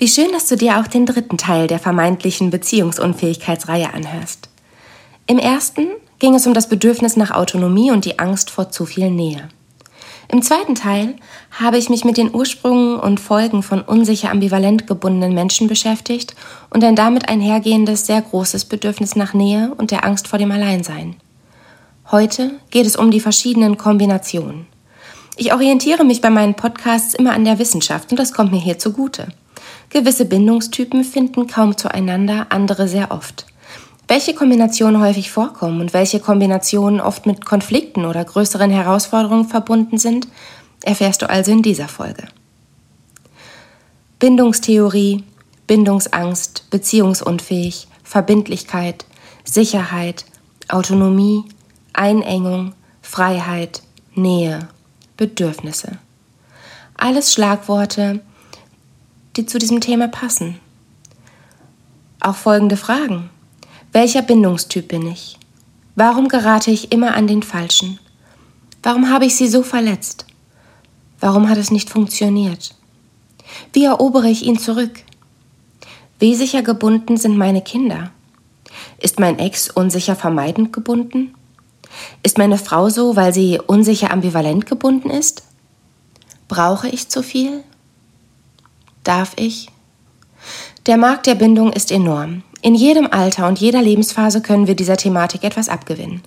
Wie schön, dass du dir auch den dritten Teil der vermeintlichen Beziehungsunfähigkeitsreihe anhörst. Im ersten ging es um das Bedürfnis nach Autonomie und die Angst vor zu viel Nähe. Im zweiten Teil habe ich mich mit den Ursprüngen und Folgen von unsicher ambivalent gebundenen Menschen beschäftigt und ein damit einhergehendes sehr großes Bedürfnis nach Nähe und der Angst vor dem Alleinsein. Heute geht es um die verschiedenen Kombinationen. Ich orientiere mich bei meinen Podcasts immer an der Wissenschaft und das kommt mir hier zugute. Gewisse Bindungstypen finden kaum zueinander, andere sehr oft. Welche Kombinationen häufig vorkommen und welche Kombinationen oft mit Konflikten oder größeren Herausforderungen verbunden sind, erfährst du also in dieser Folge. Bindungstheorie, Bindungsangst, beziehungsunfähig, Verbindlichkeit, Sicherheit, Autonomie, Einengung, Freiheit, Nähe, Bedürfnisse. Alles Schlagworte, die zu diesem Thema passen. Auch folgende Fragen. Welcher Bindungstyp bin ich? Warum gerate ich immer an den Falschen? Warum habe ich sie so verletzt? Warum hat es nicht funktioniert? Wie erobere ich ihn zurück? Wie sicher gebunden sind meine Kinder? Ist mein Ex unsicher vermeidend gebunden? Ist meine Frau so, weil sie unsicher ambivalent gebunden ist? Brauche ich zu viel? Darf ich? Der Markt der Bindung ist enorm. In jedem Alter und jeder Lebensphase können wir dieser Thematik etwas abgewinnen.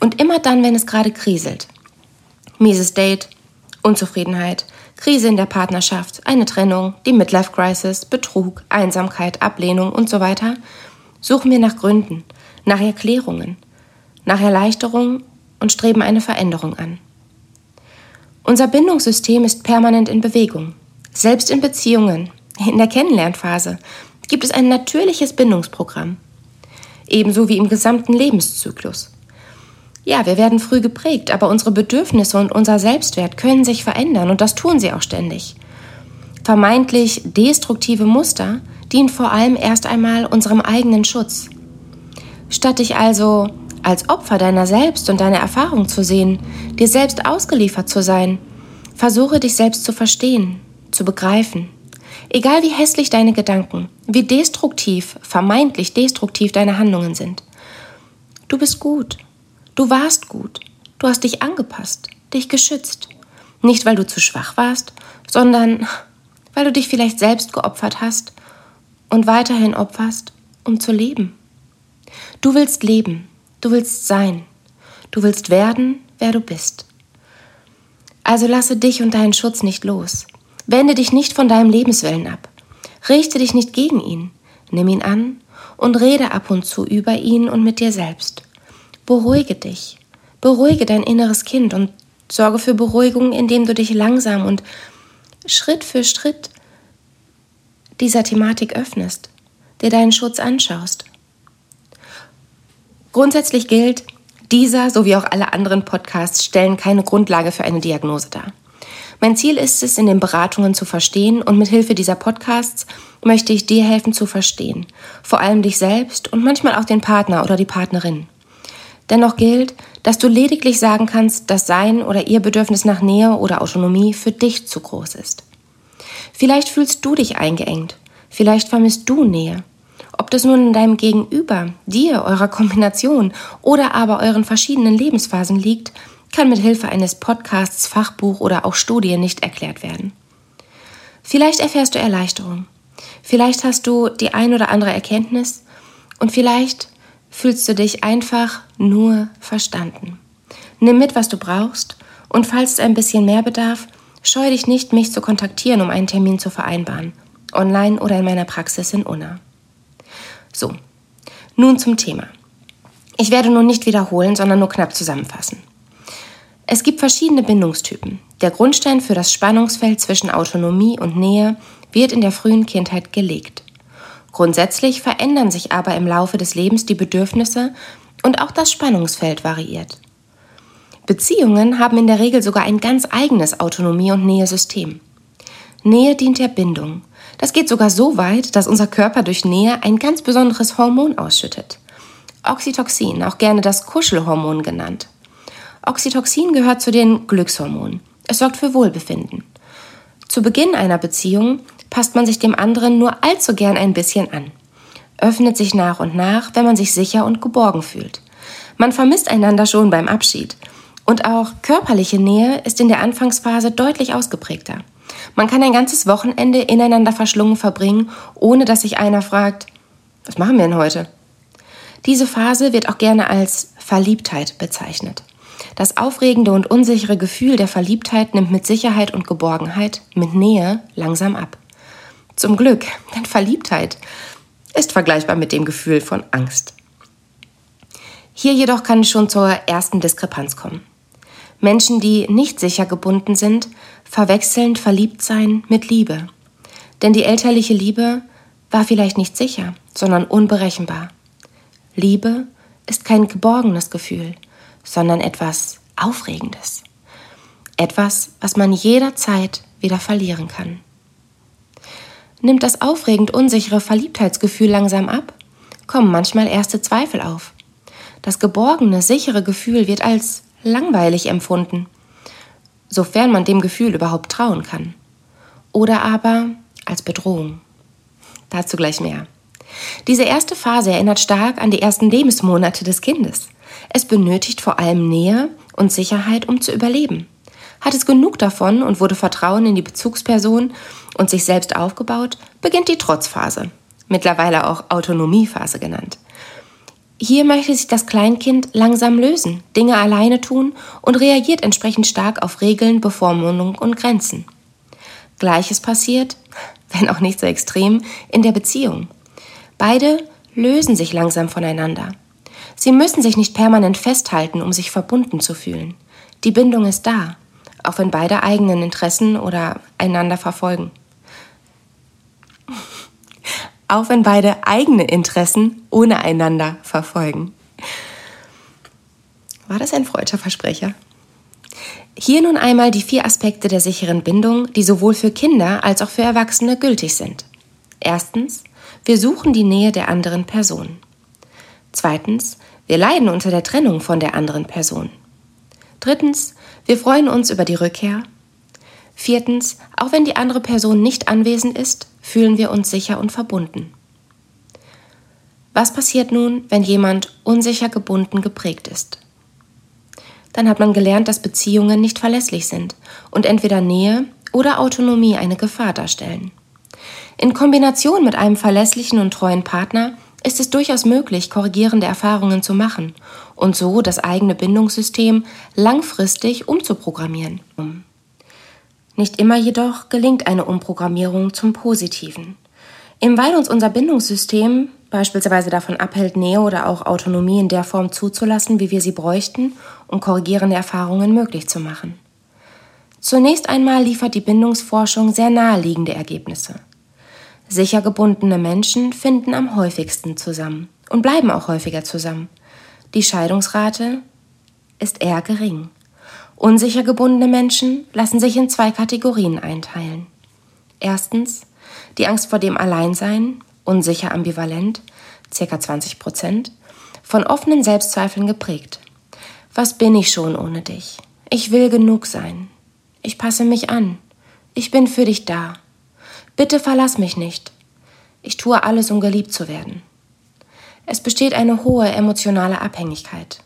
Und immer dann, wenn es gerade kriselt. Mieses Date, Unzufriedenheit, Krise in der Partnerschaft, eine Trennung, die Midlife Crisis, Betrug, Einsamkeit, Ablehnung und so weiter, suchen wir nach Gründen, nach Erklärungen, nach Erleichterung und streben eine Veränderung an. Unser Bindungssystem ist permanent in Bewegung. Selbst in Beziehungen, in der Kennenlernphase, gibt es ein natürliches Bindungsprogramm. Ebenso wie im gesamten Lebenszyklus. Ja, wir werden früh geprägt, aber unsere Bedürfnisse und unser Selbstwert können sich verändern und das tun sie auch ständig. Vermeintlich destruktive Muster dienen vor allem erst einmal unserem eigenen Schutz. Statt dich also als Opfer deiner selbst und deiner Erfahrung zu sehen, dir selbst ausgeliefert zu sein, versuche dich selbst zu verstehen, zu begreifen. Egal wie hässlich deine Gedanken, wie destruktiv, vermeintlich destruktiv deine Handlungen sind. Du bist gut. Du warst gut. Du hast dich angepasst, dich geschützt. Nicht, weil du zu schwach warst, sondern weil du dich vielleicht selbst geopfert hast und weiterhin opferst, um zu leben. Du willst leben, du willst sein, du willst werden, wer du bist. Also lasse dich und deinen Schutz nicht los. Wende dich nicht von deinem Lebenswillen ab. Richte dich nicht gegen ihn. Nimm ihn an und rede ab und zu über ihn und mit dir selbst. Beruhige dich. Beruhige dein inneres Kind und sorge für Beruhigung, indem du dich langsam und Schritt für Schritt dieser Thematik öffnest, dir deinen Schutz anschaust. Grundsätzlich gilt, dieser sowie auch alle anderen Podcasts stellen keine Grundlage für eine Diagnose dar. Mein Ziel ist es, in den Beratungen zu verstehen und mit Hilfe dieser Podcasts möchte ich dir helfen zu verstehen, vor allem dich selbst und manchmal auch den Partner oder die Partnerin. Dennoch gilt, dass du lediglich sagen kannst, dass sein oder ihr Bedürfnis nach Nähe oder Autonomie für dich zu groß ist. Vielleicht fühlst du dich eingeengt, vielleicht vermisst du Nähe. Ob das nun in deinem Gegenüber, dir, eurer Kombination oder aber euren verschiedenen Lebensphasen liegt, kann mit Hilfe eines Podcasts, Fachbuch oder auch Studie nicht erklärt werden. Vielleicht erfährst du Erleichterung. Vielleicht hast du die ein oder andere Erkenntnis und vielleicht fühlst du dich einfach nur verstanden. Nimm mit, was du brauchst und falls es ein bisschen mehr bedarf, scheue dich nicht, mich zu kontaktieren, um einen Termin zu vereinbaren, online oder in meiner Praxis in Unna. So, nun zum Thema. Ich werde nun nicht wiederholen, sondern nur knapp zusammenfassen. Es gibt verschiedene Bindungstypen. Der Grundstein für das Spannungsfeld zwischen Autonomie und Nähe wird in der frühen Kindheit gelegt. Grundsätzlich verändern sich aber im Laufe des Lebens die Bedürfnisse und auch das Spannungsfeld variiert. Beziehungen haben in der Regel sogar ein ganz eigenes Autonomie- und Nähesystem. Nähe dient der Bindung. Das geht sogar so weit, dass unser Körper durch Nähe ein ganz besonderes Hormon ausschüttet. Oxytocin, auch gerne das Kuschelhormon genannt. Oxytocin gehört zu den Glückshormonen. Es sorgt für Wohlbefinden. Zu Beginn einer Beziehung passt man sich dem anderen nur allzu gern ein bisschen an, öffnet sich nach und nach, wenn man sich sicher und geborgen fühlt. Man vermisst einander schon beim Abschied. Und auch körperliche Nähe ist in der Anfangsphase deutlich ausgeprägter. Man kann ein ganzes Wochenende ineinander verschlungen verbringen, ohne dass sich einer fragt, was machen wir denn heute? Diese Phase wird auch gerne als Verliebtheit bezeichnet. Das aufregende und unsichere Gefühl der Verliebtheit nimmt mit Sicherheit und Geborgenheit, mit Nähe langsam ab. Zum Glück, denn Verliebtheit ist vergleichbar mit dem Gefühl von Angst. Hier jedoch kann es schon zur ersten Diskrepanz kommen. Menschen, die nicht sicher gebunden sind, verwechseln Verliebtsein mit Liebe. Denn die elterliche Liebe war vielleicht nicht sicher, sondern unberechenbar. Liebe ist kein geborgenes Gefühl, sondern etwas Aufregendes. Etwas, was man jederzeit wieder verlieren kann. Nimmt das aufregend unsichere Verliebtheitsgefühl langsam ab, kommen manchmal erste Zweifel auf. Das geborgene, sichere Gefühl wird als langweilig empfunden, sofern man dem Gefühl überhaupt trauen kann. Oder aber als Bedrohung. Dazu gleich mehr. Diese erste Phase erinnert stark an die ersten Lebensmonate des Kindes. Es benötigt vor allem Nähe und Sicherheit, um zu überleben. Hat es genug davon und wurde Vertrauen in die Bezugsperson und sich selbst aufgebaut, beginnt die Trotzphase, mittlerweile auch Autonomiephase genannt. Hier möchte sich das Kleinkind langsam lösen, Dinge alleine tun und reagiert entsprechend stark auf Regeln, Bevormundung und Grenzen. Gleiches passiert, wenn auch nicht so extrem, in der Beziehung. Beide lösen sich langsam voneinander. Sie müssen sich nicht permanent festhalten, um sich verbunden zu fühlen. Die Bindung ist da, auch wenn beide eigenen Interessen oder einander verfolgen. Auch wenn beide eigene Interessen ohne einander verfolgen. War das ein freudscher Versprecher? Hier nun einmal die vier Aspekte der sicheren Bindung, die sowohl für Kinder als auch für Erwachsene gültig sind. Erstens, wir suchen die Nähe der anderen Person. Zweitens, wir leiden unter der Trennung von der anderen Person. Drittens, wir freuen uns über die Rückkehr. Viertens, auch wenn die andere Person nicht anwesend ist, fühlen wir uns sicher und verbunden. Was passiert nun, wenn jemand unsicher gebunden geprägt ist? Dann hat man gelernt, dass Beziehungen nicht verlässlich sind und entweder Nähe oder Autonomie eine Gefahr darstellen. In Kombination mit einem verlässlichen und treuen Partner ist es durchaus möglich, korrigierende Erfahrungen zu machen und so das eigene Bindungssystem langfristig umzuprogrammieren. Nicht immer jedoch gelingt eine Umprogrammierung zum Positiven. Eben weil uns unser Bindungssystem beispielsweise davon abhält, Nähe oder auch Autonomie in der Form zuzulassen, wie wir sie bräuchten, um korrigierende Erfahrungen möglich zu machen. Zunächst einmal liefert die Bindungsforschung sehr naheliegende Ergebnisse. Sicher gebundene Menschen finden am häufigsten zusammen und bleiben auch häufiger zusammen. Die Scheidungsrate ist eher gering. Unsicher gebundene Menschen lassen sich in zwei Kategorien einteilen. Erstens die Angst vor dem Alleinsein, unsicher ambivalent, ca. 20 Prozent, von offenen Selbstzweifeln geprägt. Was bin ich schon ohne dich? Ich will genug sein. Ich passe mich an. Ich bin für dich da. Bitte verlass mich nicht. Ich tue alles, um geliebt zu werden. Es besteht eine hohe emotionale Abhängigkeit.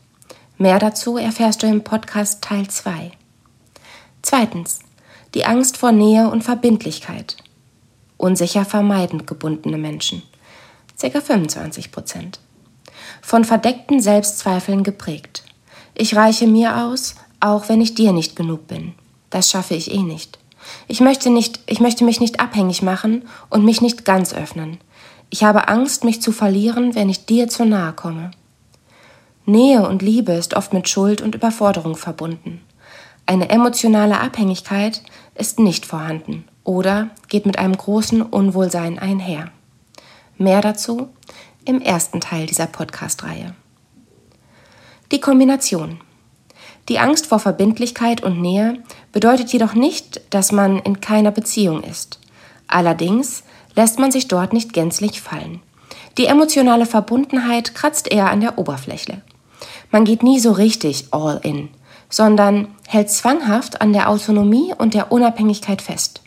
Mehr dazu erfährst du im Podcast Teil 2. Zweitens. Die Angst vor Nähe und Verbindlichkeit. Unsicher vermeidend gebundene Menschen. Ca. 25 Prozent. Von verdeckten Selbstzweifeln geprägt. Ich reiche mir aus, auch wenn ich dir nicht genug bin. Das schaffe ich eh nicht. Ich möchte, nicht, ich möchte mich nicht abhängig machen und mich nicht ganz öffnen. Ich habe Angst, mich zu verlieren, wenn ich dir zu nahe komme. Nähe und Liebe ist oft mit Schuld und Überforderung verbunden. Eine emotionale Abhängigkeit ist nicht vorhanden oder geht mit einem großen Unwohlsein einher. Mehr dazu im ersten Teil dieser Podcast-Reihe. Die Kombination. Die Angst vor Verbindlichkeit und Nähe bedeutet jedoch nicht, dass man in keiner Beziehung ist. Allerdings lässt man sich dort nicht gänzlich fallen. Die emotionale Verbundenheit kratzt eher an der Oberfläche. Man geht nie so richtig all in, sondern hält zwanghaft an der Autonomie und der Unabhängigkeit fest.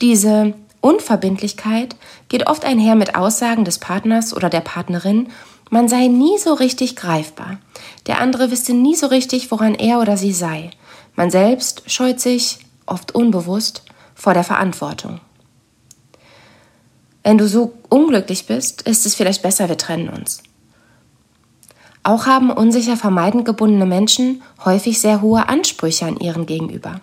Diese Unverbindlichkeit geht oft einher mit Aussagen des Partners oder der Partnerin, man sei nie so richtig greifbar. Der andere wisse nie so richtig, woran er oder sie sei. Man selbst scheut sich, oft unbewusst, vor der Verantwortung. Wenn du so unglücklich bist, ist es vielleicht besser, wir trennen uns. Auch haben unsicher vermeidend gebundene Menschen häufig sehr hohe Ansprüche an ihren Gegenüber.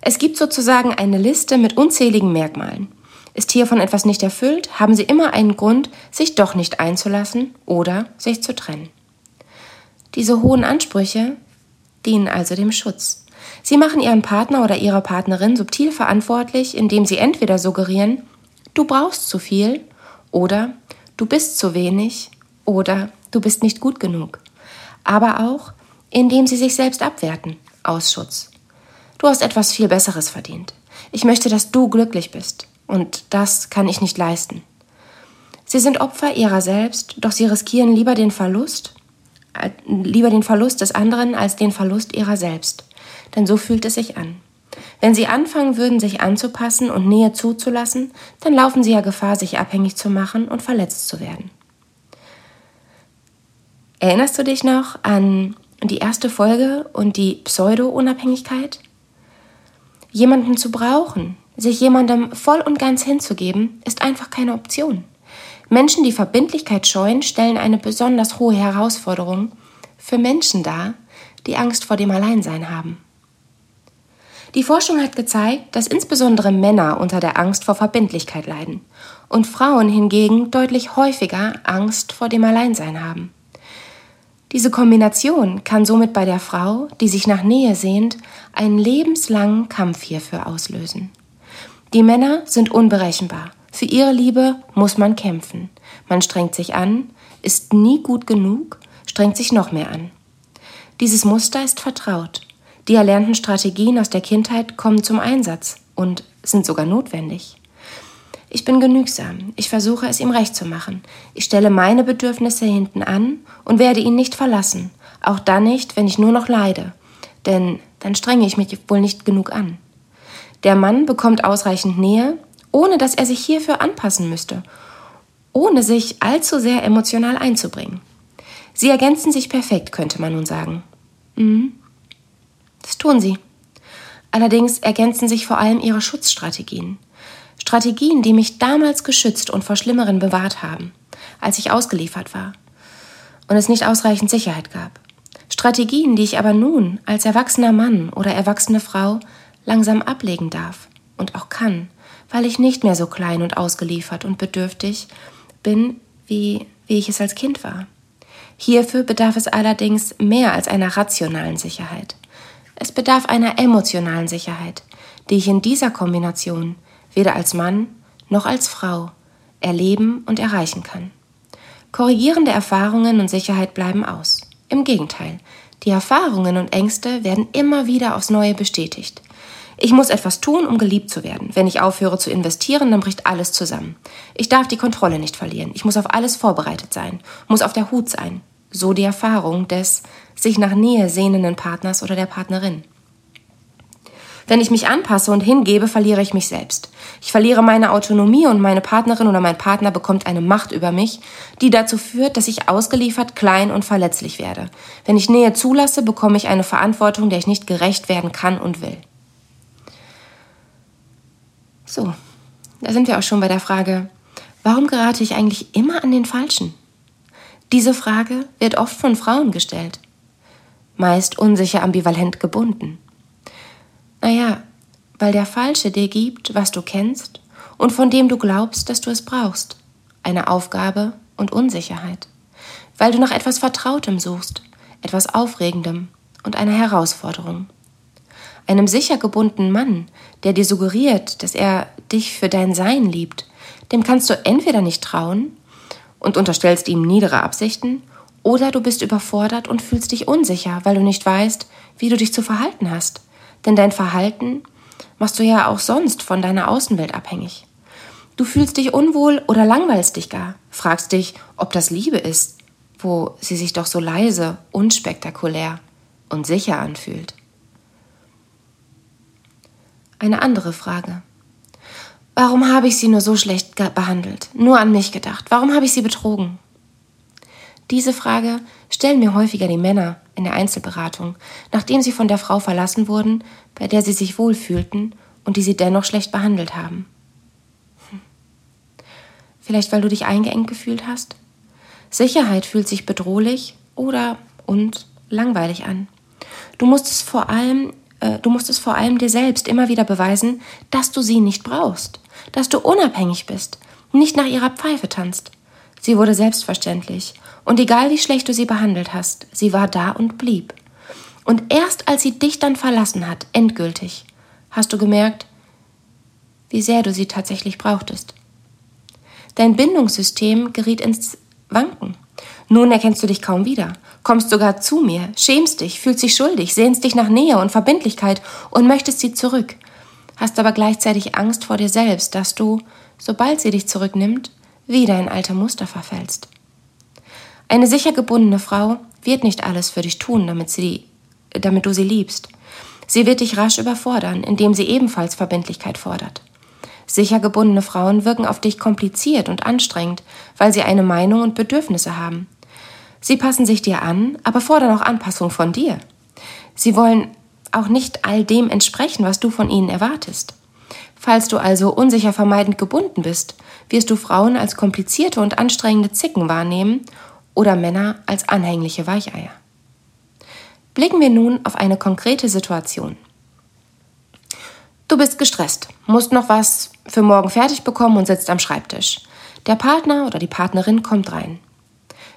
Es gibt sozusagen eine Liste mit unzähligen Merkmalen. Ist hiervon etwas nicht erfüllt, haben sie immer einen Grund, sich doch nicht einzulassen oder sich zu trennen. Diese hohen Ansprüche dienen also dem Schutz. Sie machen ihren Partner oder ihre Partnerin subtil verantwortlich, indem sie entweder suggerieren, du brauchst zu viel oder du bist zu wenig oder du bist nicht gut genug. Aber auch, indem sie sich selbst abwerten, aus Schutz. Du hast etwas viel Besseres verdient. Ich möchte, dass du glücklich bist. Und das kann ich nicht leisten. Sie sind Opfer ihrer selbst, doch sie riskieren lieber den Verlust, äh, lieber den Verlust des anderen als den Verlust ihrer selbst. Denn so fühlt es sich an. Wenn sie anfangen würden, sich anzupassen und Nähe zuzulassen, dann laufen sie ja Gefahr, sich abhängig zu machen und verletzt zu werden. Erinnerst du dich noch an die erste Folge und die Pseudo-Unabhängigkeit? Jemanden zu brauchen, sich jemandem voll und ganz hinzugeben, ist einfach keine Option. Menschen, die Verbindlichkeit scheuen, stellen eine besonders hohe Herausforderung für Menschen dar, die Angst vor dem Alleinsein haben. Die Forschung hat gezeigt, dass insbesondere Männer unter der Angst vor Verbindlichkeit leiden und Frauen hingegen deutlich häufiger Angst vor dem Alleinsein haben. Diese Kombination kann somit bei der Frau, die sich nach Nähe sehnt, einen lebenslangen Kampf hierfür auslösen. Die Männer sind unberechenbar. Für ihre Liebe muss man kämpfen. Man strengt sich an, ist nie gut genug, strengt sich noch mehr an. Dieses Muster ist vertraut. Die erlernten Strategien aus der Kindheit kommen zum Einsatz und sind sogar notwendig. Ich bin genügsam. Ich versuche es ihm recht zu machen. Ich stelle meine Bedürfnisse hinten an und werde ihn nicht verlassen. Auch dann nicht, wenn ich nur noch leide. Denn dann strenge ich mich wohl nicht genug an. Der Mann bekommt ausreichend Nähe, ohne dass er sich hierfür anpassen müsste, ohne sich allzu sehr emotional einzubringen. Sie ergänzen sich perfekt, könnte man nun sagen. Mhm. Das tun sie. Allerdings ergänzen sich vor allem ihre Schutzstrategien. Strategien, die mich damals geschützt und vor Schlimmeren bewahrt haben, als ich ausgeliefert war und es nicht ausreichend Sicherheit gab. Strategien, die ich aber nun als erwachsener Mann oder erwachsene Frau langsam ablegen darf und auch kann, weil ich nicht mehr so klein und ausgeliefert und bedürftig bin, wie, wie ich es als Kind war. Hierfür bedarf es allerdings mehr als einer rationalen Sicherheit. Es bedarf einer emotionalen Sicherheit, die ich in dieser Kombination weder als Mann noch als Frau erleben und erreichen kann. Korrigierende Erfahrungen und Sicherheit bleiben aus. Im Gegenteil, die Erfahrungen und Ängste werden immer wieder aufs Neue bestätigt. Ich muss etwas tun, um geliebt zu werden. Wenn ich aufhöre zu investieren, dann bricht alles zusammen. Ich darf die Kontrolle nicht verlieren. Ich muss auf alles vorbereitet sein, muss auf der Hut sein. So die Erfahrung des sich nach Nähe sehnenden Partners oder der Partnerin. Wenn ich mich anpasse und hingebe, verliere ich mich selbst. Ich verliere meine Autonomie und meine Partnerin oder mein Partner bekommt eine Macht über mich, die dazu führt, dass ich ausgeliefert, klein und verletzlich werde. Wenn ich Nähe zulasse, bekomme ich eine Verantwortung, der ich nicht gerecht werden kann und will. So, da sind wir auch schon bei der Frage, warum gerate ich eigentlich immer an den Falschen? Diese Frage wird oft von Frauen gestellt, meist unsicher ambivalent gebunden. Naja, weil der Falsche dir gibt, was du kennst und von dem du glaubst, dass du es brauchst. Eine Aufgabe und Unsicherheit. Weil du nach etwas Vertrautem suchst, etwas Aufregendem und einer Herausforderung. Einem sicher gebundenen Mann, der dir suggeriert, dass er dich für dein Sein liebt, dem kannst du entweder nicht trauen und unterstellst ihm niedere Absichten, oder du bist überfordert und fühlst dich unsicher, weil du nicht weißt, wie du dich zu verhalten hast. Denn dein Verhalten machst du ja auch sonst von deiner Außenwelt abhängig. Du fühlst dich unwohl oder langweilst dich gar, fragst dich, ob das Liebe ist, wo sie sich doch so leise, unspektakulär und sicher anfühlt. Eine andere Frage. Warum habe ich sie nur so schlecht behandelt? Nur an mich gedacht. Warum habe ich sie betrogen? Diese Frage stellen mir häufiger die Männer in der Einzelberatung, nachdem sie von der Frau verlassen wurden, bei der sie sich wohlfühlten und die sie dennoch schlecht behandelt haben. Hm. Vielleicht weil du dich eingeengt gefühlt hast? Sicherheit fühlt sich bedrohlich oder und langweilig an. Du musst es vor allem, äh, du musst es vor allem dir selbst immer wieder beweisen, dass du sie nicht brauchst, dass du unabhängig bist, nicht nach ihrer Pfeife tanzt. Sie wurde selbstverständlich, und egal wie schlecht du sie behandelt hast, sie war da und blieb. Und erst als sie dich dann verlassen hat, endgültig, hast du gemerkt, wie sehr du sie tatsächlich brauchtest. Dein Bindungssystem geriet ins Wanken. Nun erkennst du dich kaum wieder, kommst sogar zu mir, schämst dich, fühlst dich schuldig, sehnst dich nach Nähe und Verbindlichkeit und möchtest sie zurück, hast aber gleichzeitig Angst vor dir selbst, dass du, sobald sie dich zurücknimmt, wieder in alte Muster verfällst. Eine sicher gebundene Frau wird nicht alles für dich tun, damit, sie, damit du sie liebst. Sie wird dich rasch überfordern, indem sie ebenfalls Verbindlichkeit fordert. Sicher gebundene Frauen wirken auf dich kompliziert und anstrengend, weil sie eine Meinung und Bedürfnisse haben. Sie passen sich dir an, aber fordern auch Anpassung von dir. Sie wollen auch nicht all dem entsprechen, was du von ihnen erwartest. Falls du also unsicher vermeidend gebunden bist, wirst du Frauen als komplizierte und anstrengende Zicken wahrnehmen oder Männer als anhängliche Weicheier. Blicken wir nun auf eine konkrete Situation. Du bist gestresst, musst noch was für morgen fertig bekommen und sitzt am Schreibtisch. Der Partner oder die Partnerin kommt rein.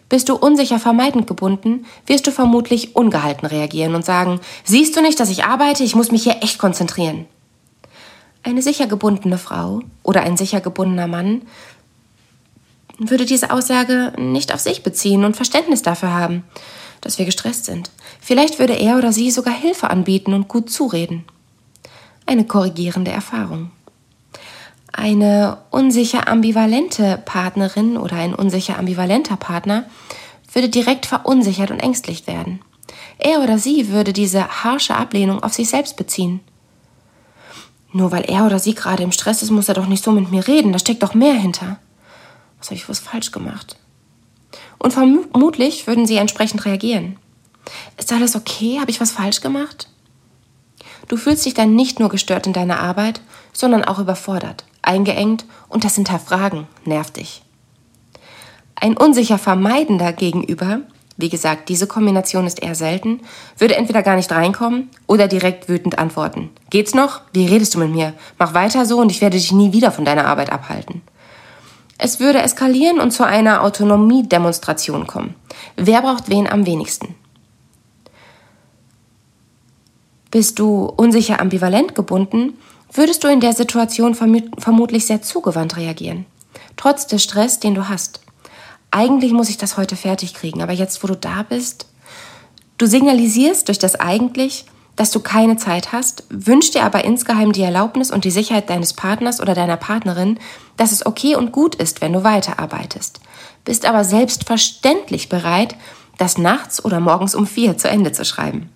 Bist du unsicher vermeidend gebunden, wirst du vermutlich ungehalten reagieren und sagen, siehst du nicht, dass ich arbeite, ich muss mich hier echt konzentrieren. Eine sicher gebundene Frau oder ein sicher gebundener Mann würde diese Aussage nicht auf sich beziehen und Verständnis dafür haben, dass wir gestresst sind. Vielleicht würde er oder sie sogar Hilfe anbieten und gut zureden eine korrigierende Erfahrung. Eine unsicher ambivalente Partnerin oder ein unsicher ambivalenter Partner würde direkt verunsichert und ängstlich werden. Er oder sie würde diese harsche Ablehnung auf sich selbst beziehen. Nur weil er oder sie gerade im Stress ist, muss er doch nicht so mit mir reden, da steckt doch mehr hinter. Was habe ich was falsch gemacht? Und vermutlich würden sie entsprechend reagieren. Ist alles okay? Habe ich was falsch gemacht? Du fühlst dich dann nicht nur gestört in deiner Arbeit, sondern auch überfordert, eingeengt und das Hinterfragen nervt dich. Ein unsicher Vermeidender gegenüber, wie gesagt, diese Kombination ist eher selten, würde entweder gar nicht reinkommen oder direkt wütend antworten. Geht's noch? Wie redest du mit mir? Mach weiter so und ich werde dich nie wieder von deiner Arbeit abhalten. Es würde eskalieren und zu einer Autonomiedemonstration kommen. Wer braucht wen am wenigsten? Bist du unsicher ambivalent gebunden, würdest du in der Situation vermutlich sehr zugewandt reagieren. Trotz des Stress, den du hast. Eigentlich muss ich das heute fertig kriegen, aber jetzt, wo du da bist, du signalisierst durch das eigentlich, dass du keine Zeit hast, wünschst dir aber insgeheim die Erlaubnis und die Sicherheit deines Partners oder deiner Partnerin, dass es okay und gut ist, wenn du weiterarbeitest, bist aber selbstverständlich bereit, das nachts oder morgens um vier zu Ende zu schreiben.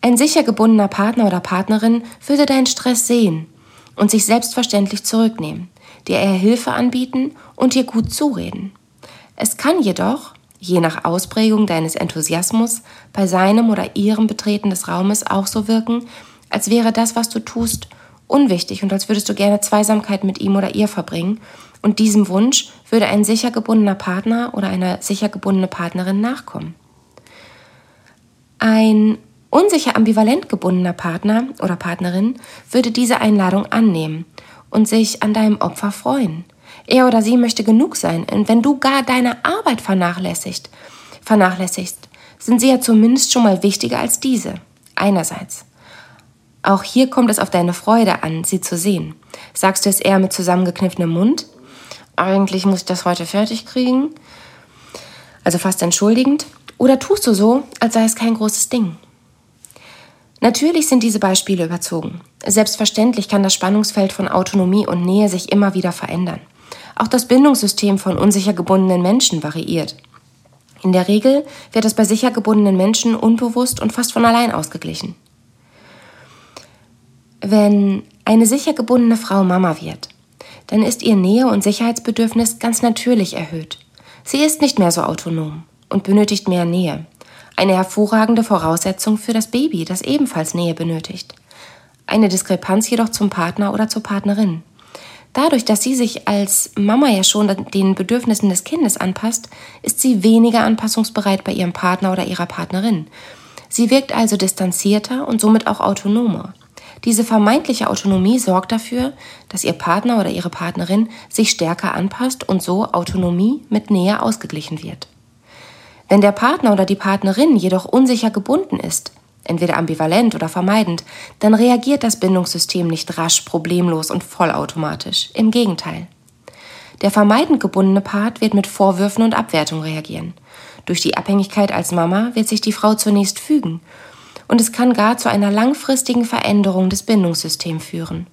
Ein sicher gebundener Partner oder Partnerin würde deinen Stress sehen und sich selbstverständlich zurücknehmen, dir eher Hilfe anbieten und dir gut zureden. Es kann jedoch, je nach Ausprägung deines Enthusiasmus, bei seinem oder ihrem Betreten des Raumes auch so wirken, als wäre das, was du tust, unwichtig und als würdest du gerne Zweisamkeit mit ihm oder ihr verbringen, und diesem Wunsch würde ein sicher gebundener Partner oder eine sicher gebundene Partnerin nachkommen. Ein unsicher ambivalent gebundener Partner oder Partnerin würde diese Einladung annehmen und sich an deinem Opfer freuen. Er oder sie möchte genug sein, und wenn du gar deine Arbeit vernachlässigt, vernachlässigst, sind sie ja zumindest schon mal wichtiger als diese. Einerseits. Auch hier kommt es auf deine Freude an, sie zu sehen. Sagst du es eher mit zusammengekniffenem Mund? Eigentlich muss ich das heute fertig kriegen. Also fast entschuldigend. Oder tust du so, als sei es kein großes Ding? Natürlich sind diese Beispiele überzogen. Selbstverständlich kann das Spannungsfeld von Autonomie und Nähe sich immer wieder verändern. Auch das Bindungssystem von unsicher gebundenen Menschen variiert. In der Regel wird es bei sicher gebundenen Menschen unbewusst und fast von allein ausgeglichen. Wenn eine sicher gebundene Frau Mama wird, dann ist ihr Nähe- und Sicherheitsbedürfnis ganz natürlich erhöht. Sie ist nicht mehr so autonom und benötigt mehr Nähe. Eine hervorragende Voraussetzung für das Baby, das ebenfalls Nähe benötigt. Eine Diskrepanz jedoch zum Partner oder zur Partnerin. Dadurch, dass sie sich als Mama ja schon den Bedürfnissen des Kindes anpasst, ist sie weniger anpassungsbereit bei ihrem Partner oder ihrer Partnerin. Sie wirkt also distanzierter und somit auch autonomer. Diese vermeintliche Autonomie sorgt dafür, dass ihr Partner oder ihre Partnerin sich stärker anpasst und so Autonomie mit Nähe ausgeglichen wird. Wenn der Partner oder die Partnerin jedoch unsicher gebunden ist, entweder ambivalent oder vermeidend, dann reagiert das Bindungssystem nicht rasch, problemlos und vollautomatisch. Im Gegenteil. Der vermeidend gebundene Part wird mit Vorwürfen und Abwertung reagieren. Durch die Abhängigkeit als Mama wird sich die Frau zunächst fügen und es kann gar zu einer langfristigen Veränderung des Bindungssystems führen.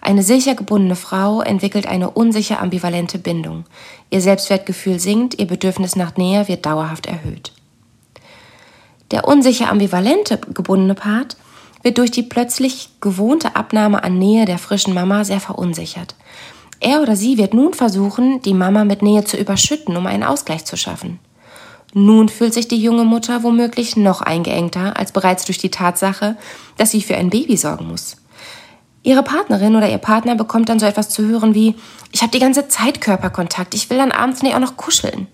Eine sicher gebundene Frau entwickelt eine unsicher ambivalente Bindung. Ihr Selbstwertgefühl sinkt, ihr Bedürfnis nach Nähe wird dauerhaft erhöht. Der unsicher ambivalente gebundene Part wird durch die plötzlich gewohnte Abnahme an Nähe der frischen Mama sehr verunsichert. Er oder sie wird nun versuchen, die Mama mit Nähe zu überschütten, um einen Ausgleich zu schaffen. Nun fühlt sich die junge Mutter womöglich noch eingeengter als bereits durch die Tatsache, dass sie für ein Baby sorgen muss. Ihre Partnerin oder ihr Partner bekommt dann so etwas zu hören wie, ich habe die ganze Zeit Körperkontakt, ich will dann abends nicht auch noch kuscheln.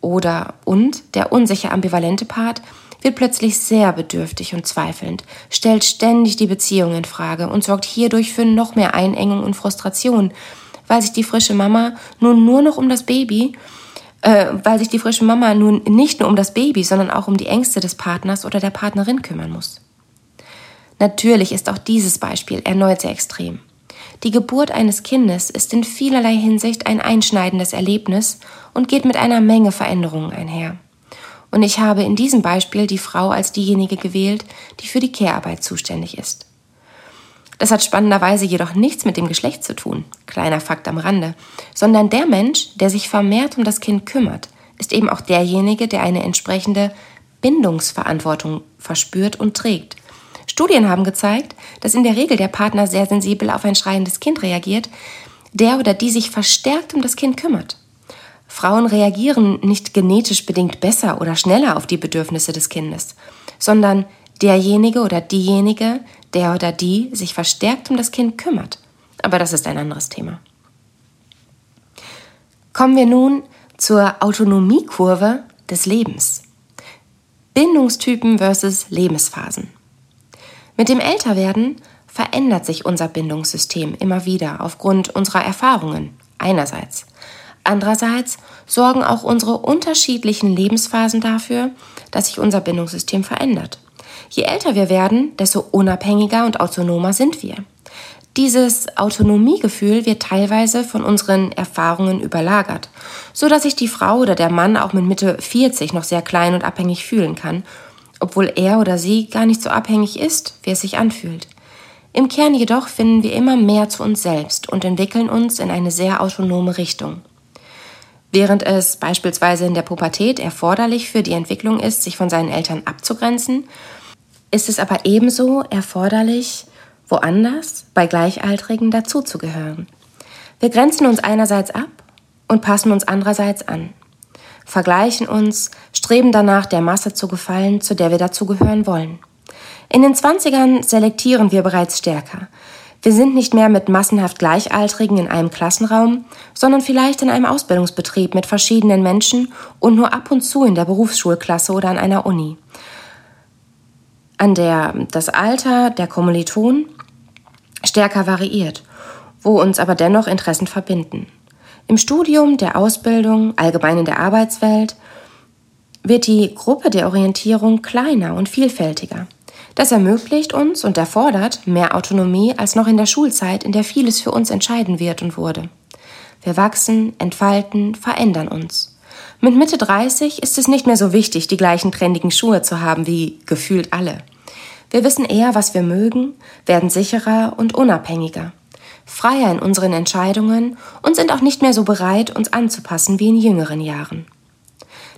Oder und der unsicher ambivalente Part wird plötzlich sehr bedürftig und zweifelnd, stellt ständig die Beziehung in Frage und sorgt hierdurch für noch mehr Einengung und Frustration, weil sich die frische Mama nun nur noch um das Baby, äh, weil sich die frische Mama nun nicht nur um das Baby, sondern auch um die Ängste des Partners oder der Partnerin kümmern muss. Natürlich ist auch dieses Beispiel erneut sehr extrem. Die Geburt eines Kindes ist in vielerlei Hinsicht ein einschneidendes Erlebnis und geht mit einer Menge Veränderungen einher. Und ich habe in diesem Beispiel die Frau als diejenige gewählt, die für die Care-Arbeit zuständig ist. Das hat spannenderweise jedoch nichts mit dem Geschlecht zu tun, kleiner Fakt am Rande, sondern der Mensch, der sich vermehrt um das Kind kümmert, ist eben auch derjenige, der eine entsprechende Bindungsverantwortung verspürt und trägt Studien haben gezeigt, dass in der Regel der Partner sehr sensibel auf ein schreiendes Kind reagiert, der oder die sich verstärkt um das Kind kümmert. Frauen reagieren nicht genetisch bedingt besser oder schneller auf die Bedürfnisse des Kindes, sondern derjenige oder diejenige, der oder die sich verstärkt um das Kind kümmert. Aber das ist ein anderes Thema. Kommen wir nun zur Autonomiekurve des Lebens. Bindungstypen versus Lebensphasen. Mit dem Älterwerden verändert sich unser Bindungssystem immer wieder aufgrund unserer Erfahrungen einerseits. Andererseits sorgen auch unsere unterschiedlichen Lebensphasen dafür, dass sich unser Bindungssystem verändert. Je älter wir werden, desto unabhängiger und autonomer sind wir. Dieses Autonomiegefühl wird teilweise von unseren Erfahrungen überlagert, so dass sich die Frau oder der Mann auch mit Mitte 40 noch sehr klein und abhängig fühlen kann obwohl er oder sie gar nicht so abhängig ist, wie es sich anfühlt. Im Kern jedoch finden wir immer mehr zu uns selbst und entwickeln uns in eine sehr autonome Richtung. Während es beispielsweise in der Pubertät erforderlich für die Entwicklung ist, sich von seinen Eltern abzugrenzen, ist es aber ebenso erforderlich, woanders bei Gleichaltrigen dazuzugehören. Wir grenzen uns einerseits ab und passen uns andererseits an vergleichen uns, streben danach, der Masse zu gefallen, zu der wir dazugehören wollen. In den Zwanzigern selektieren wir bereits stärker. Wir sind nicht mehr mit massenhaft Gleichaltrigen in einem Klassenraum, sondern vielleicht in einem Ausbildungsbetrieb mit verschiedenen Menschen und nur ab und zu in der Berufsschulklasse oder an einer Uni, an der das Alter der Kommilitonen stärker variiert, wo uns aber dennoch Interessen verbinden. Im Studium, der Ausbildung, allgemein in der Arbeitswelt wird die Gruppe der Orientierung kleiner und vielfältiger. Das ermöglicht uns und erfordert mehr Autonomie als noch in der Schulzeit, in der vieles für uns entscheiden wird und wurde. Wir wachsen, entfalten, verändern uns. Mit Mitte 30 ist es nicht mehr so wichtig, die gleichen trendigen Schuhe zu haben wie gefühlt alle. Wir wissen eher, was wir mögen, werden sicherer und unabhängiger freier in unseren Entscheidungen und sind auch nicht mehr so bereit, uns anzupassen wie in jüngeren Jahren.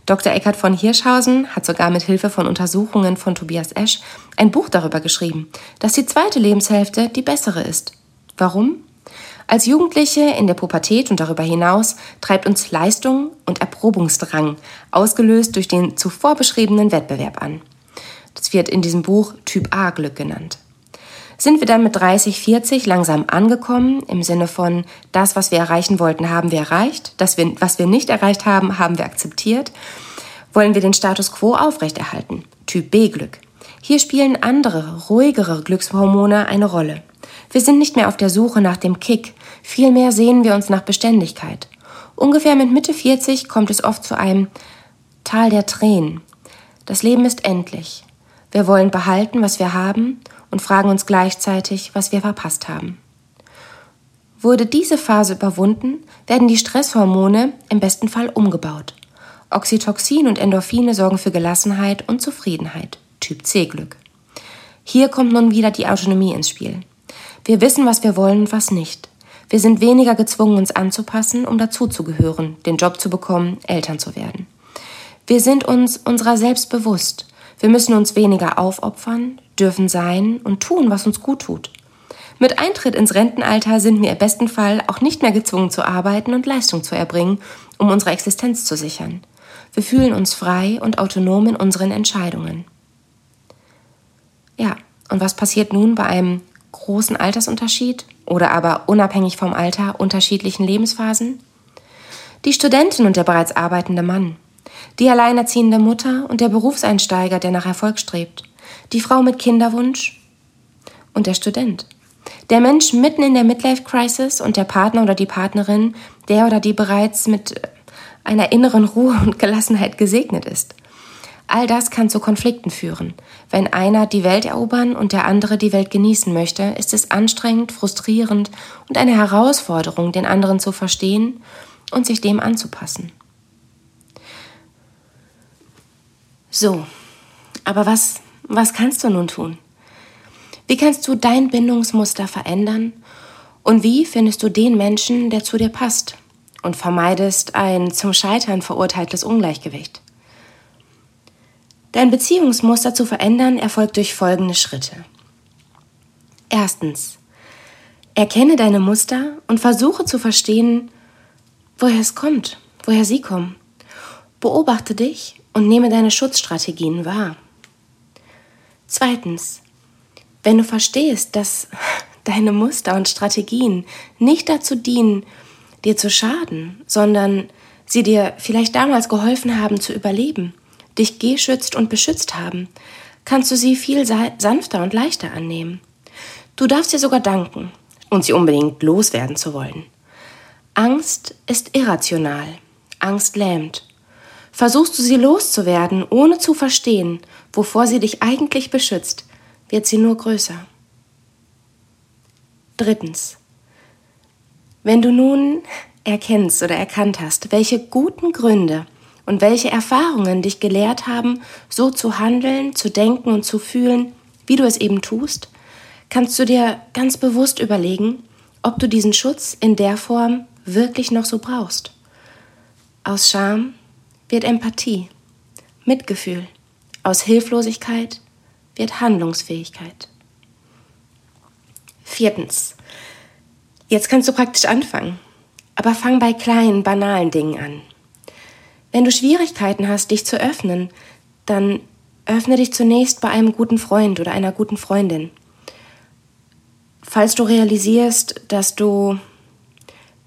Dr. Eckhard von Hirschhausen hat sogar mit Hilfe von Untersuchungen von Tobias Esch ein Buch darüber geschrieben, dass die zweite Lebenshälfte die bessere ist. Warum? Als Jugendliche in der Pubertät und darüber hinaus treibt uns Leistung und Erprobungsdrang, ausgelöst durch den zuvor beschriebenen Wettbewerb an. Das wird in diesem Buch Typ A Glück genannt. Sind wir dann mit 30, 40 langsam angekommen, im Sinne von, das, was wir erreichen wollten, haben wir erreicht, das, was wir nicht erreicht haben, haben wir akzeptiert, wollen wir den Status quo aufrechterhalten, Typ B Glück. Hier spielen andere, ruhigere Glückshormone eine Rolle. Wir sind nicht mehr auf der Suche nach dem Kick, vielmehr sehen wir uns nach Beständigkeit. Ungefähr mit Mitte 40 kommt es oft zu einem Tal der Tränen. Das Leben ist endlich. Wir wollen behalten, was wir haben und fragen uns gleichzeitig, was wir verpasst haben. Wurde diese Phase überwunden, werden die Stresshormone im besten Fall umgebaut. Oxytocin und Endorphine sorgen für Gelassenheit und Zufriedenheit. Typ C Glück. Hier kommt nun wieder die Autonomie ins Spiel. Wir wissen, was wir wollen und was nicht. Wir sind weniger gezwungen, uns anzupassen, um dazuzugehören, den Job zu bekommen, Eltern zu werden. Wir sind uns unserer selbst bewusst. Wir müssen uns weniger aufopfern, dürfen sein und tun, was uns gut tut. Mit Eintritt ins Rentenalter sind wir im besten Fall auch nicht mehr gezwungen zu arbeiten und Leistung zu erbringen, um unsere Existenz zu sichern. Wir fühlen uns frei und autonom in unseren Entscheidungen. Ja, und was passiert nun bei einem großen Altersunterschied oder aber unabhängig vom Alter unterschiedlichen Lebensphasen? Die Studentin und der bereits arbeitende Mann, die alleinerziehende Mutter und der Berufseinsteiger, der nach Erfolg strebt, die Frau mit Kinderwunsch und der Student, der Mensch mitten in der Midlife-Crisis und der Partner oder die Partnerin, der oder die bereits mit einer inneren Ruhe und Gelassenheit gesegnet ist. All das kann zu Konflikten führen. Wenn einer die Welt erobern und der andere die Welt genießen möchte, ist es anstrengend, frustrierend und eine Herausforderung, den anderen zu verstehen und sich dem anzupassen. So, aber was, was kannst du nun tun? Wie kannst du dein Bindungsmuster verändern? Und wie findest du den Menschen, der zu dir passt? Und vermeidest ein zum Scheitern verurteiltes Ungleichgewicht? Dein Beziehungsmuster zu verändern erfolgt durch folgende Schritte. Erstens. Erkenne deine Muster und versuche zu verstehen, woher es kommt, woher sie kommen. Beobachte dich und nehme deine Schutzstrategien wahr. Zweitens. Wenn du verstehst, dass deine Muster und Strategien nicht dazu dienen, dir zu schaden, sondern sie dir vielleicht damals geholfen haben zu überleben, dich geschützt und beschützt haben, kannst du sie viel sanfter und leichter annehmen. Du darfst dir sogar danken und sie unbedingt loswerden zu wollen. Angst ist irrational. Angst lähmt. Versuchst du sie loszuwerden, ohne zu verstehen, wovor sie dich eigentlich beschützt, wird sie nur größer. Drittens. Wenn du nun erkennst oder erkannt hast, welche guten Gründe und welche Erfahrungen dich gelehrt haben, so zu handeln, zu denken und zu fühlen, wie du es eben tust, kannst du dir ganz bewusst überlegen, ob du diesen Schutz in der Form wirklich noch so brauchst. Aus Scham wird Empathie, Mitgefühl, aus Hilflosigkeit wird Handlungsfähigkeit. Viertens. Jetzt kannst du praktisch anfangen, aber fang bei kleinen, banalen Dingen an. Wenn du Schwierigkeiten hast, dich zu öffnen, dann öffne dich zunächst bei einem guten Freund oder einer guten Freundin. Falls du realisierst, dass du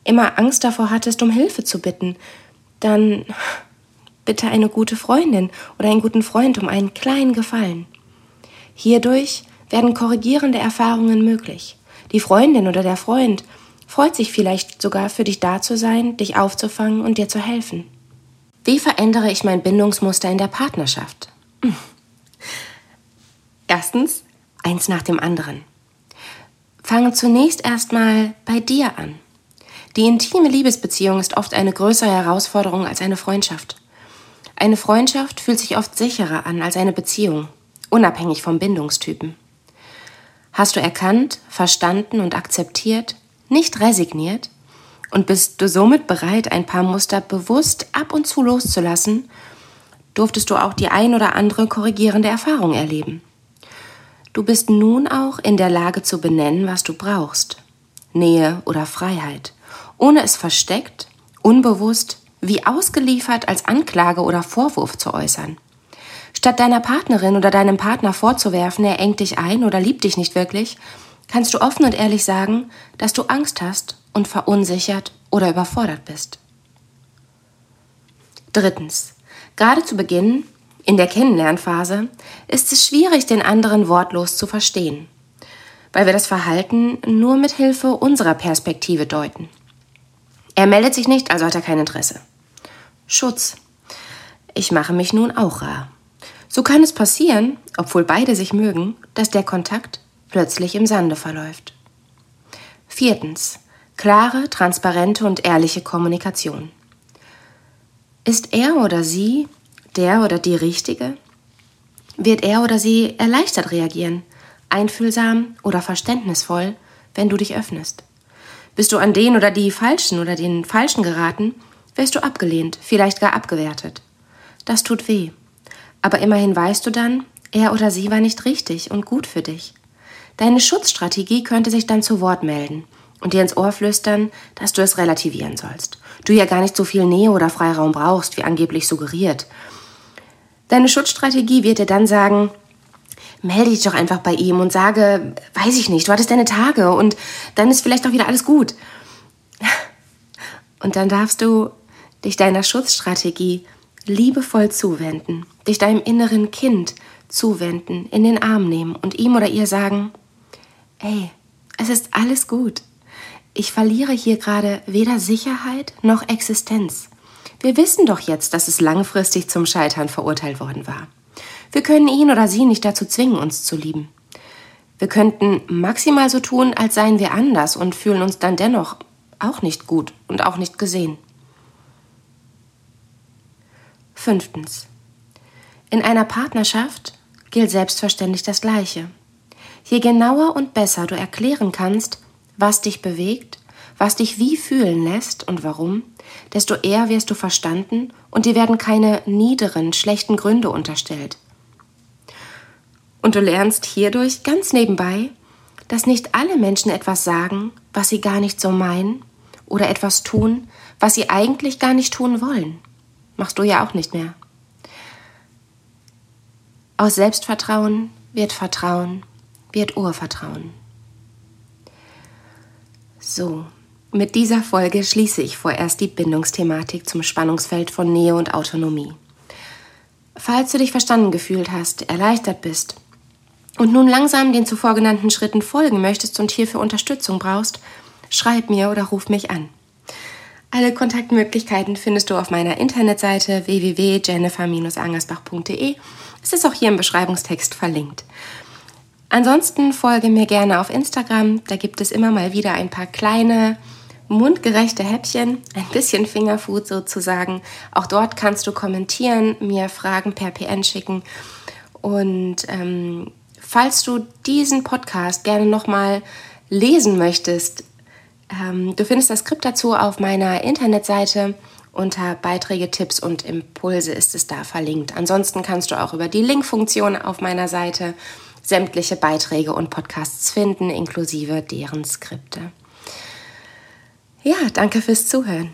immer Angst davor hattest, um Hilfe zu bitten, dann bitte eine gute Freundin oder einen guten Freund um einen kleinen Gefallen. Hierdurch werden korrigierende Erfahrungen möglich. Die Freundin oder der Freund freut sich vielleicht sogar für dich da zu sein, dich aufzufangen und dir zu helfen. Wie verändere ich mein Bindungsmuster in der Partnerschaft? Hm. Erstens, eins nach dem anderen. Fange zunächst erstmal bei dir an. Die intime Liebesbeziehung ist oft eine größere Herausforderung als eine Freundschaft. Eine Freundschaft fühlt sich oft sicherer an als eine Beziehung, unabhängig vom Bindungstypen. Hast du erkannt, verstanden und akzeptiert, nicht resigniert, und bist du somit bereit, ein paar Muster bewusst ab und zu loszulassen, durftest du auch die ein oder andere korrigierende Erfahrung erleben. Du bist nun auch in der Lage zu benennen, was du brauchst. Nähe oder Freiheit, ohne es versteckt, unbewusst, wie ausgeliefert als Anklage oder Vorwurf zu äußern. Statt deiner Partnerin oder deinem Partner vorzuwerfen, er engt dich ein oder liebt dich nicht wirklich, kannst du offen und ehrlich sagen, dass du Angst hast und verunsichert oder überfordert bist. Drittens. Gerade zu Beginn, in der Kennenlernphase, ist es schwierig, den anderen wortlos zu verstehen, weil wir das Verhalten nur mit Hilfe unserer Perspektive deuten. Er meldet sich nicht, also hat er kein Interesse. Schutz. Ich mache mich nun auch rar. So kann es passieren, obwohl beide sich mögen, dass der Kontakt plötzlich im Sande verläuft. Viertens. Klare, transparente und ehrliche Kommunikation. Ist er oder sie der oder die Richtige? Wird er oder sie erleichtert reagieren, einfühlsam oder verständnisvoll, wenn du dich öffnest? Bist du an den oder die Falschen oder den Falschen geraten, wirst du abgelehnt, vielleicht gar abgewertet. Das tut weh. Aber immerhin weißt du dann, er oder sie war nicht richtig und gut für dich. Deine Schutzstrategie könnte sich dann zu Wort melden und dir ins Ohr flüstern, dass du es relativieren sollst. Du ja gar nicht so viel Nähe oder Freiraum brauchst, wie angeblich suggeriert. Deine Schutzstrategie wird dir dann sagen, melde dich doch einfach bei ihm und sage, weiß ich nicht, du hattest deine Tage und dann ist vielleicht auch wieder alles gut. Und dann darfst du dich deiner Schutzstrategie liebevoll zuwenden, dich deinem inneren Kind zuwenden, in den Arm nehmen und ihm oder ihr sagen, ey, es ist alles gut. Ich verliere hier gerade weder Sicherheit noch Existenz. Wir wissen doch jetzt, dass es langfristig zum Scheitern verurteilt worden war. Wir können ihn oder sie nicht dazu zwingen, uns zu lieben. Wir könnten maximal so tun, als seien wir anders und fühlen uns dann dennoch auch nicht gut und auch nicht gesehen. Fünftens. In einer Partnerschaft gilt selbstverständlich das Gleiche. Je genauer und besser du erklären kannst, was dich bewegt, was dich wie fühlen lässt und warum, desto eher wirst du verstanden und dir werden keine niederen, schlechten Gründe unterstellt. Und du lernst hierdurch ganz nebenbei, dass nicht alle Menschen etwas sagen, was sie gar nicht so meinen, oder etwas tun, was sie eigentlich gar nicht tun wollen. Machst du ja auch nicht mehr. Aus Selbstvertrauen wird Vertrauen, wird Urvertrauen. So, mit dieser Folge schließe ich vorerst die Bindungsthematik zum Spannungsfeld von Nähe und Autonomie. Falls du dich verstanden gefühlt hast, erleichtert bist und nun langsam den zuvor genannten Schritten folgen möchtest und hierfür Unterstützung brauchst, schreib mir oder ruf mich an. Alle Kontaktmöglichkeiten findest du auf meiner Internetseite www.jennifer-angersbach.de. Es ist auch hier im Beschreibungstext verlinkt. Ansonsten folge mir gerne auf Instagram. Da gibt es immer mal wieder ein paar kleine, mundgerechte Häppchen, ein bisschen Fingerfood sozusagen. Auch dort kannst du kommentieren, mir Fragen per PN schicken. Und ähm, falls du diesen Podcast gerne nochmal lesen möchtest, ähm, du findest das Skript dazu auf meiner Internetseite. Unter Beiträge, Tipps und Impulse ist es da verlinkt. Ansonsten kannst du auch über die Link-Funktion auf meiner Seite sämtliche Beiträge und Podcasts finden, inklusive deren Skripte. Ja, danke fürs Zuhören.